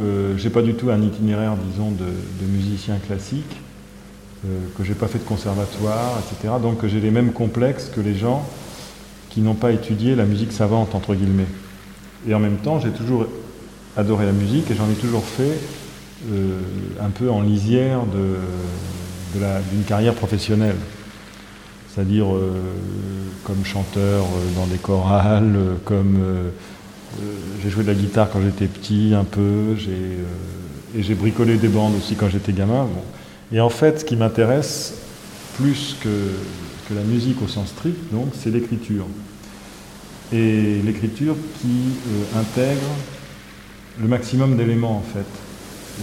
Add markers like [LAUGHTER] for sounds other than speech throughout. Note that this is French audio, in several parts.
euh, j'ai pas du tout un itinéraire, disons, de, musicien classique, euh, que j'ai pas fait de conservatoire, etc. Donc j'ai les mêmes complexes que les gens qui n'ont pas étudié la musique savante, entre guillemets. Et en même temps, j'ai toujours adoré la musique et j'en ai toujours fait euh, un peu en lisière d'une de, carrière professionnelle. C'est-à-dire comme chanteur dans des chorales, comme j'ai joué de la guitare quand j'étais petit un peu, euh, et j'ai bricolé des bandes aussi quand j'étais gamin. Bon. Et en fait, ce qui m'intéresse plus que, que la musique au sens strict, donc, c'est l'écriture. Et l'écriture qui euh, intègre le maximum d'éléments, en fait, euh,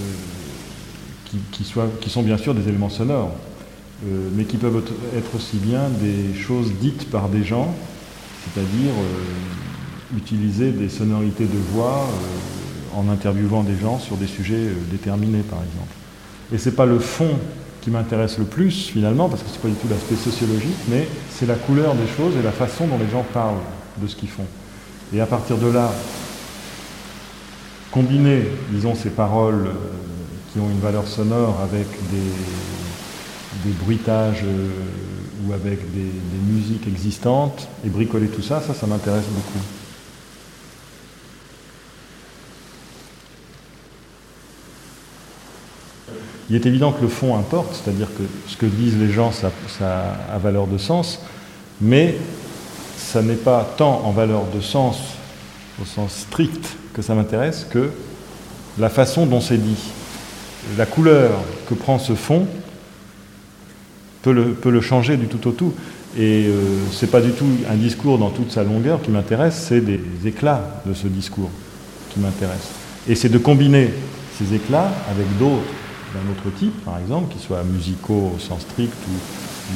qui, qui, soient, qui sont bien sûr des éléments sonores, euh, mais qui peuvent être aussi bien des choses dites par des gens, c'est-à-dire euh, utiliser des sonorités de voix euh, en interviewant des gens sur des sujets euh, déterminés, par exemple. Et c'est pas le fond qui m'intéresse le plus finalement, parce que c'est pas du tout l'aspect sociologique, mais c'est la couleur des choses et la façon dont les gens parlent de ce qu'ils font. Et à partir de là, combiner, disons, ces paroles euh, qui ont une valeur sonore avec des, bruitages ou avec des, des, musiques existantes et bricoler tout ça, ça, ça m'intéresse beaucoup. Il est évident que le fond importe, c'est-à-dire que ce que disent les gens, ça, a valeur de sens, mais ça n'est pas tant en valeur de sens, au sens strict, que ça m'intéresse, que la façon dont c'est dit. La couleur que prend ce fond peut le, peut le changer du tout au tout. Et euh, ce n'est pas du tout un discours dans toute sa longueur qui m'intéresse, c'est des éclats de ce discours qui m'intéressent. Et c'est de combiner ces éclats avec d'autres d'un autre type, par exemple, qui soient musicaux au sens strict ou,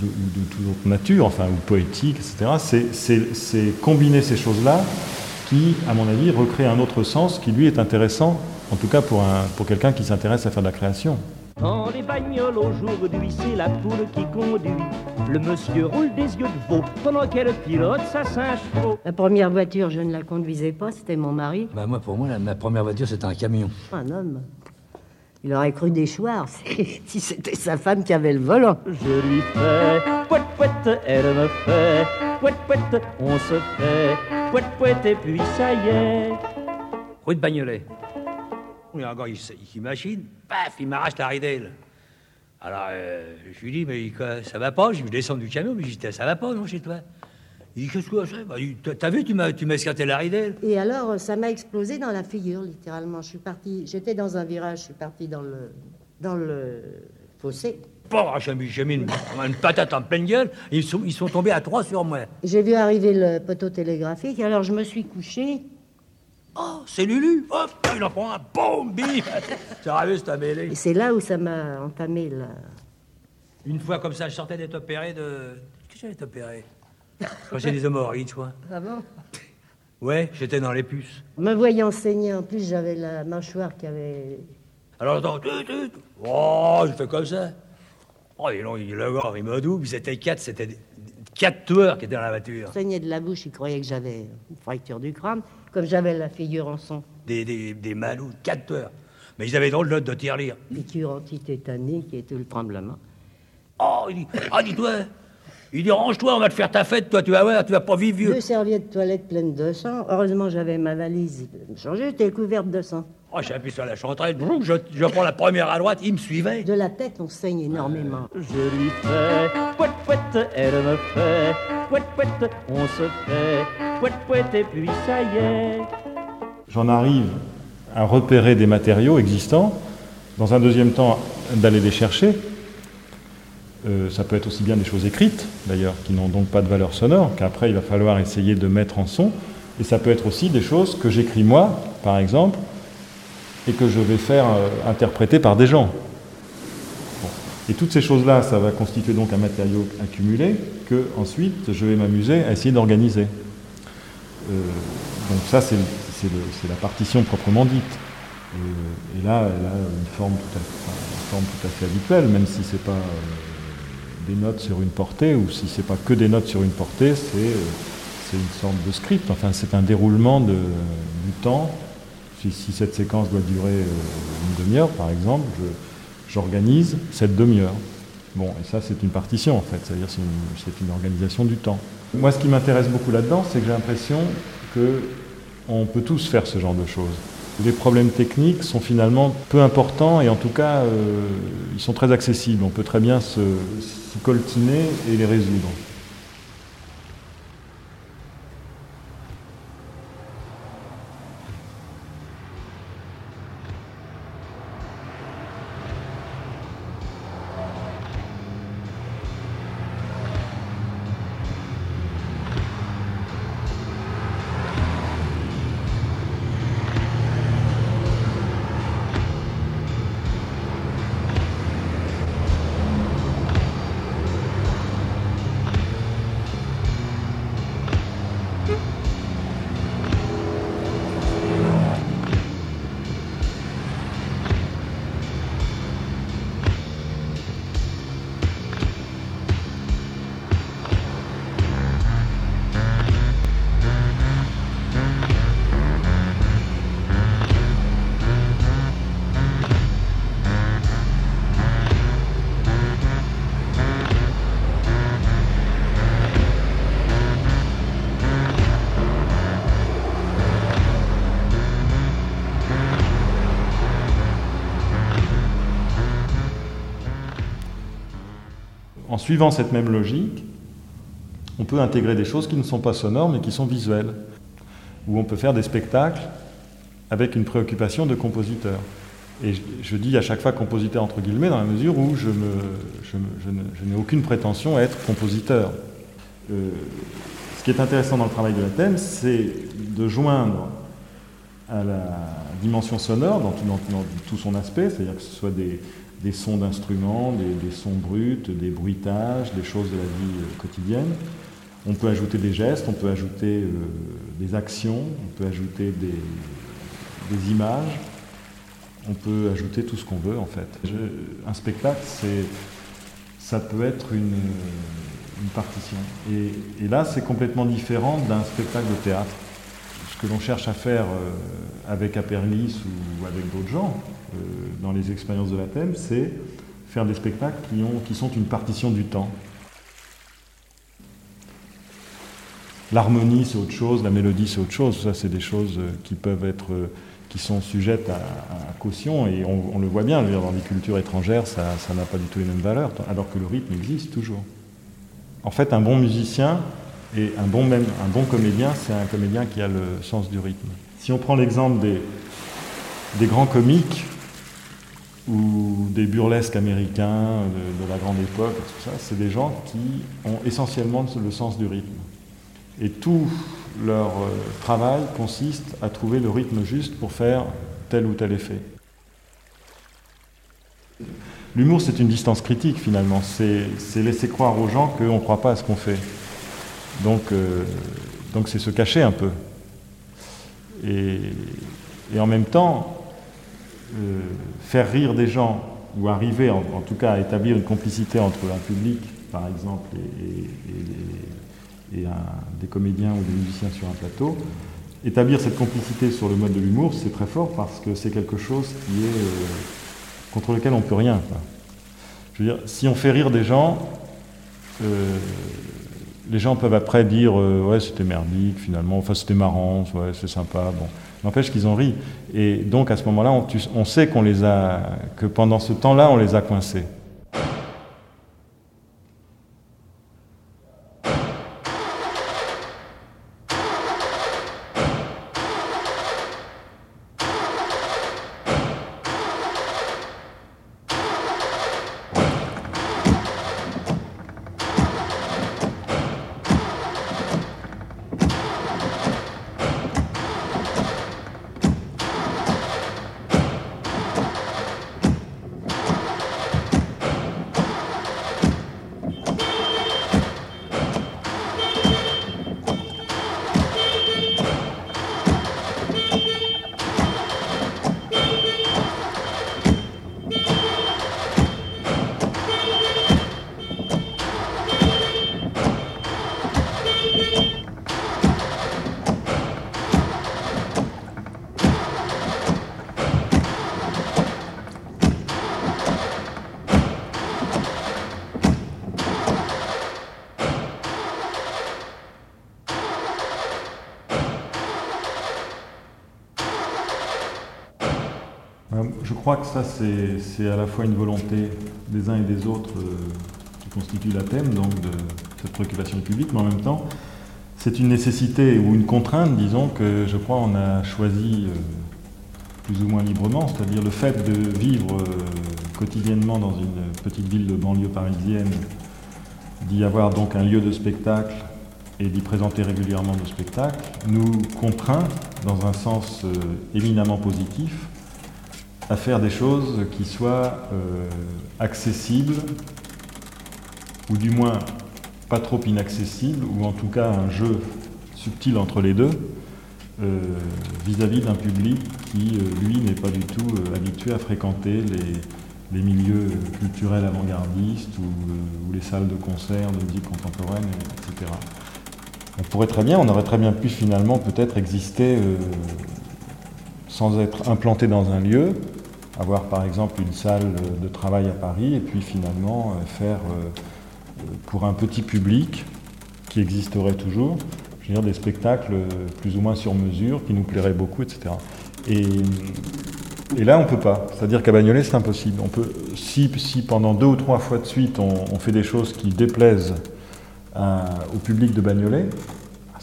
de, ou de toute autre nature, enfin, ou poétique, etc. C'est combiner ces choses-là qui, à mon avis, recrée un autre sens qui, lui, est intéressant, en tout cas pour, pour quelqu'un qui s'intéresse à faire de la création. Quand les bagnoles aujourd'hui, c'est la poule qui conduit. Le monsieur roule des yeux de veau pendant qu'elle pilote sa singe faux. La première voiture, je ne la conduisais pas, c'était mon mari. Bah moi, pour moi, la, ma première voiture, c'était un camion. Un homme. Il aurait cru déchoir [LAUGHS] si c'était sa femme qui avait le volant. Je lui fais pouet pouet, elle me fait pouet pouet, on se fait pouet pouet et puis ça y est. Rue de Bagnolet. Il a gars, il, machine, paf, il m'arrache la ridelle. Alors, euh, je lui dis, mais ça va pas? Je descends du camion, mais je dis, ça va pas, non, chez toi? Il dit, qu'est-ce que c'est? Bah, T'as vu, tu m'as esquinté la ridelle Et alors, ça m'a explosé dans la figure, littéralement. Je suis parti, j'étais dans un virage, je suis parti dans le, dans le fossé. Bon, j'ai mis, mis une, une, patate en pleine gueule, ils sont, ils sont tombés à trois sur moi. J'ai vu arriver le poteau télégraphique, alors je me suis couché. Oh, c'est Lulu Hop, il en prend un, boum, bim Sérieux, [LAUGHS] c'est un mêlé. Et c'est là où ça m'a entamé, là. Une fois comme ça, je sortais d'être opéré de... Qu'est-ce que j'allais t'opérer Quand j'ai des hémorroïdes, tu vois. Ah bon? Ouais, j'étais dans les puces. Me voyant saigner, en plus, j'avais la mâchoire qui avait... Alors, attends, oh, je fais comme ça. Oh, il, il, le gars, il m'a double, c'était quatre, c'était quatre tueurs qui étaient dans la voiture. Saignait de la bouche, il croyait que j'avais une fracture du crâne, comme j'avais la figure en son. Des, des, des malous, quatre tueurs. Mais ils avaient drôle de, de tirelire. Piqûre antitétanique et tout le tremblement. Oh, il dit, ah, dis-toi, il dit, range-toi, on va te faire ta fête, toi, tu vas voir, tu vas pas vivre vieux. Deux serviettes de toilette pleines de sang. Heureusement, j'avais ma valise changée, j'étais couverte de sang. Oh, j'ai appuyé sur la chanterelle, je, je, prends la première à droite, il me suivait. De la tête, on saigne énormément. Euh, je lui fais pouet pouet, elle me fait pouet pouet, on se fait et puis ça y est. J'en arrive à repérer des matériaux existants, dans un deuxième temps d'aller les chercher. Euh, ça peut être aussi bien des choses écrites, d'ailleurs, qui n'ont donc pas de valeur sonore, qu'après il va falloir essayer de mettre en son. Et ça peut être aussi des choses que j'écris moi, par exemple, et que je vais faire euh, interpréter par des gens. Et toutes ces choses-là, ça va constituer donc un matériau accumulé que ensuite je vais m'amuser à essayer d'organiser. Euh, donc ça, c'est la partition proprement dite. Et, et, là, elle a une forme tout à, fait habituelle, même si c'est pas euh, des notes sur une portée, ou si c'est pas que des notes sur une portée, c'est une sorte de script, enfin c'est un déroulement du temps. Si, cette séquence doit durer euh, une demi-heure, par exemple, j'organise cette demi-heure. Bon, et ça c'est une partition en fait, c'est-à-dire c'est une, organisation du temps. Moi ce qui m'intéresse beaucoup là-dedans, c'est que j'ai l'impression qu'on peut tous faire ce genre de choses. Les problèmes techniques sont finalement peu importants et en tout cas euh, ils sont très accessibles. On peut très bien se coltiner et les résoudre. Suivant cette même logique, on peut intégrer des choses qui ne sont pas sonores mais qui sont visuelles, où on peut faire des spectacles avec une préoccupation de compositeur. Et je, dis à chaque fois compositeur entre guillemets dans la mesure où je, n'ai aucune prétention à être compositeur. Euh, ce qui est intéressant dans le travail de la thème, c'est de joindre à la dimension sonore dans tout son aspect, c'est-à-dire que ce soit des, des sons d'instruments, des, sons bruts, des bruitages, des choses de la vie euh, quotidienne. On peut ajouter des gestes, on peut ajouter euh, des actions, on peut ajouter des, images, on peut ajouter tout ce qu'on veut en fait. un spectacle, ça peut être une, partition. Et, là, c'est complètement différent d'un spectacle de théâtre. Ce que l'on cherche à faire euh, avec Aperlis ou avec d'autres gens, dans les expériences de la thème, c'est faire des spectacles qui, ont, qui sont une partition du temps. L'harmonie, c'est autre chose, la mélodie, c'est autre chose. Ça, c'est des choses euh, qui peuvent être, euh, qui sont sujettes à, caution, et on, le voit bien, dans les cultures étrangères, ça n'a pas du tout les mêmes valeurs, alors que le rythme existe toujours. En fait, un bon musicien et un bon, même, un bon comédien, c'est un comédien qui a le sens du rythme. Si on prend l'exemple des, des grands comiques, ou des burlesques américains de, la grande époque, tout ça, c'est des gens qui ont essentiellement le sens du rythme. Et tout leur euh, travail consiste à trouver le rythme juste pour faire tel ou tel effet. L'humour, c'est une distance critique finalement. C'est laisser croire aux gens qu'on ne croit pas à ce qu'on fait. Donc, euh, donc c'est se cacher un peu. Et, et en même temps, euh, faire rire des gens, ou arriver en, tout cas à établir une complicité entre un public, par exemple, et, des comédiens ou des musiciens sur un plateau, établir cette complicité sur le mode de l'humour, c'est très fort parce que c'est quelque chose qui est euh, contre lequel on ne peut rien. Je veux dire, si on fait rire des gens, euh, les gens peuvent après dire ouais c'était merdique finalement, enfin c'était marrant, ouais c'est sympa, bon. N'empêche qu'ils ont ri. Et donc à ce moment-là, on, on sait qu'on les a, que pendant ce temps-là, on les a coincés. Je crois que ça, c'est à la fois une volonté des uns et des autres euh, qui constitue la thème donc de cette préoccupation publique, mais en même temps, c'est une nécessité ou une contrainte, disons, que je crois on a choisi euh, plus ou moins librement, c'est-à-dire le fait de vivre euh, quotidiennement dans une petite ville de banlieue parisienne, d'y avoir donc un lieu de spectacle et d'y présenter régulièrement nos spectacles, nous contraint, dans un sens éminemment positif, à faire des choses qui soient euh, accessibles, ou du moins pas trop inaccessibles, ou en tout cas un jeu subtil entre les deux, euh, vis-à-vis d'un public qui, euh, lui, n'est pas du tout habitué à fréquenter les, milieux culturels avant-gardistes ou, les salles de concert de musique contemporaine, etc. On pourrait très bien, on aurait très bien pu finalement peut-être exister sans être implanté dans un lieu, avoir par exemple une salle de travail à Paris et puis finalement euh, faire euh, pour un petit public qui existerait toujours, je veux dire des spectacles plus ou moins sur mesure qui nous plairaient beaucoup, etc. Et, et là, on ne peut pas. C'est-à-dire qu'à Bagnolet, c'est impossible. On peut, si, si, pendant deux ou trois fois de suite, on, fait des choses qui déplaisent au public de Bagnolet,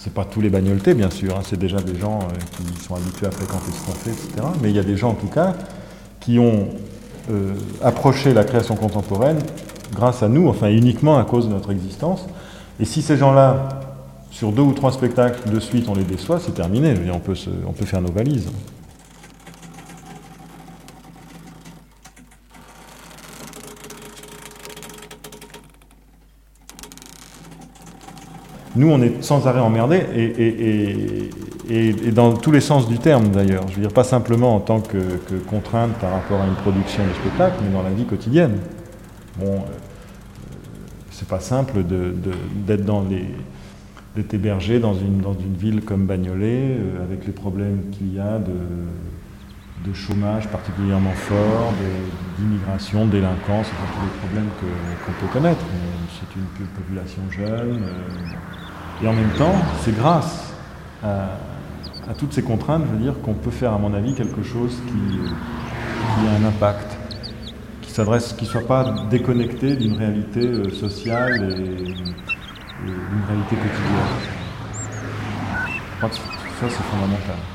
c'est pas tous les bagnoletés, bien sûr, hein, c'est déjà des gens euh, qui sont habitués à fréquenter ce qu'on etc. Mais il y a des gens, en tout cas, qui ont euh, approché la création contemporaine grâce à nous, enfin uniquement à cause de notre existence. Et si ces gens-là, sur deux ou trois spectacles de suite, on les déçoit, c'est terminé. on, peut on peut faire nos valises. Nous, on est sans arrêt emmerdés et, dans tous les sens du terme d'ailleurs. Je veux dire, pas simplement en tant que, contrainte par rapport à une production de spectacle, mais dans la vie quotidienne. Bon, euh, c'est pas simple d'être dans les d'être hébergé dans une, dans une ville comme Bagnolet, euh, avec les problèmes qu'il y a de, de chômage particulièrement fort, d'immigration, de délinquance, enfin, tous les problèmes qu'on peut connaître. C'est une population jeune. Euh, et en même temps, c'est grâce à, toutes ces contraintes, je veux dire qu'on peut faire, à mon avis, quelque chose qui, a un impact, qui s'adresse, qui ne soit pas déconnecté d'une réalité euh, sociale et, d'une réalité quotidienne. Je crois que ça, c'est fondamental.